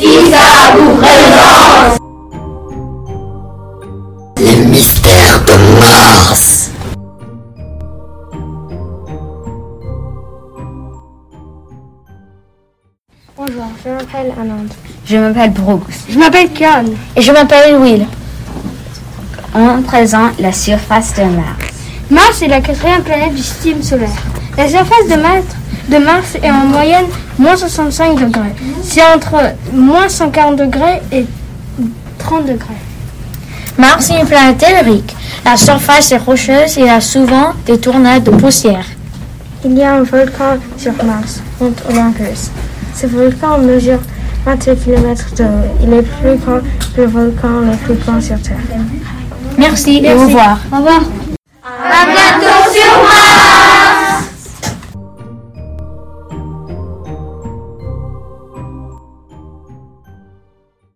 ici sa présence. Les mystères de Mars. Bonjour, je m'appelle Anand. Je m'appelle Brooks. Je m'appelle Kian. Et je m'appelle Will. On présente la surface de Mars. Mars est la quatrième planète du système solaire. La surface de Mars, de Mars est en moyenne moins 65 degrés. C'est entre moins 140 degrés et 30 degrés. Mars est une planète tellurique. La surface est rocheuse et il y a souvent des tornades de poussière. Il y a un volcan sur Mars, Mont Olympus. Ce volcan mesure 28 km de haut. Il est plus grand que le volcan le plus grand sur Terre. Merci, et au revoir. Au revoir. À bientôt sur Mars.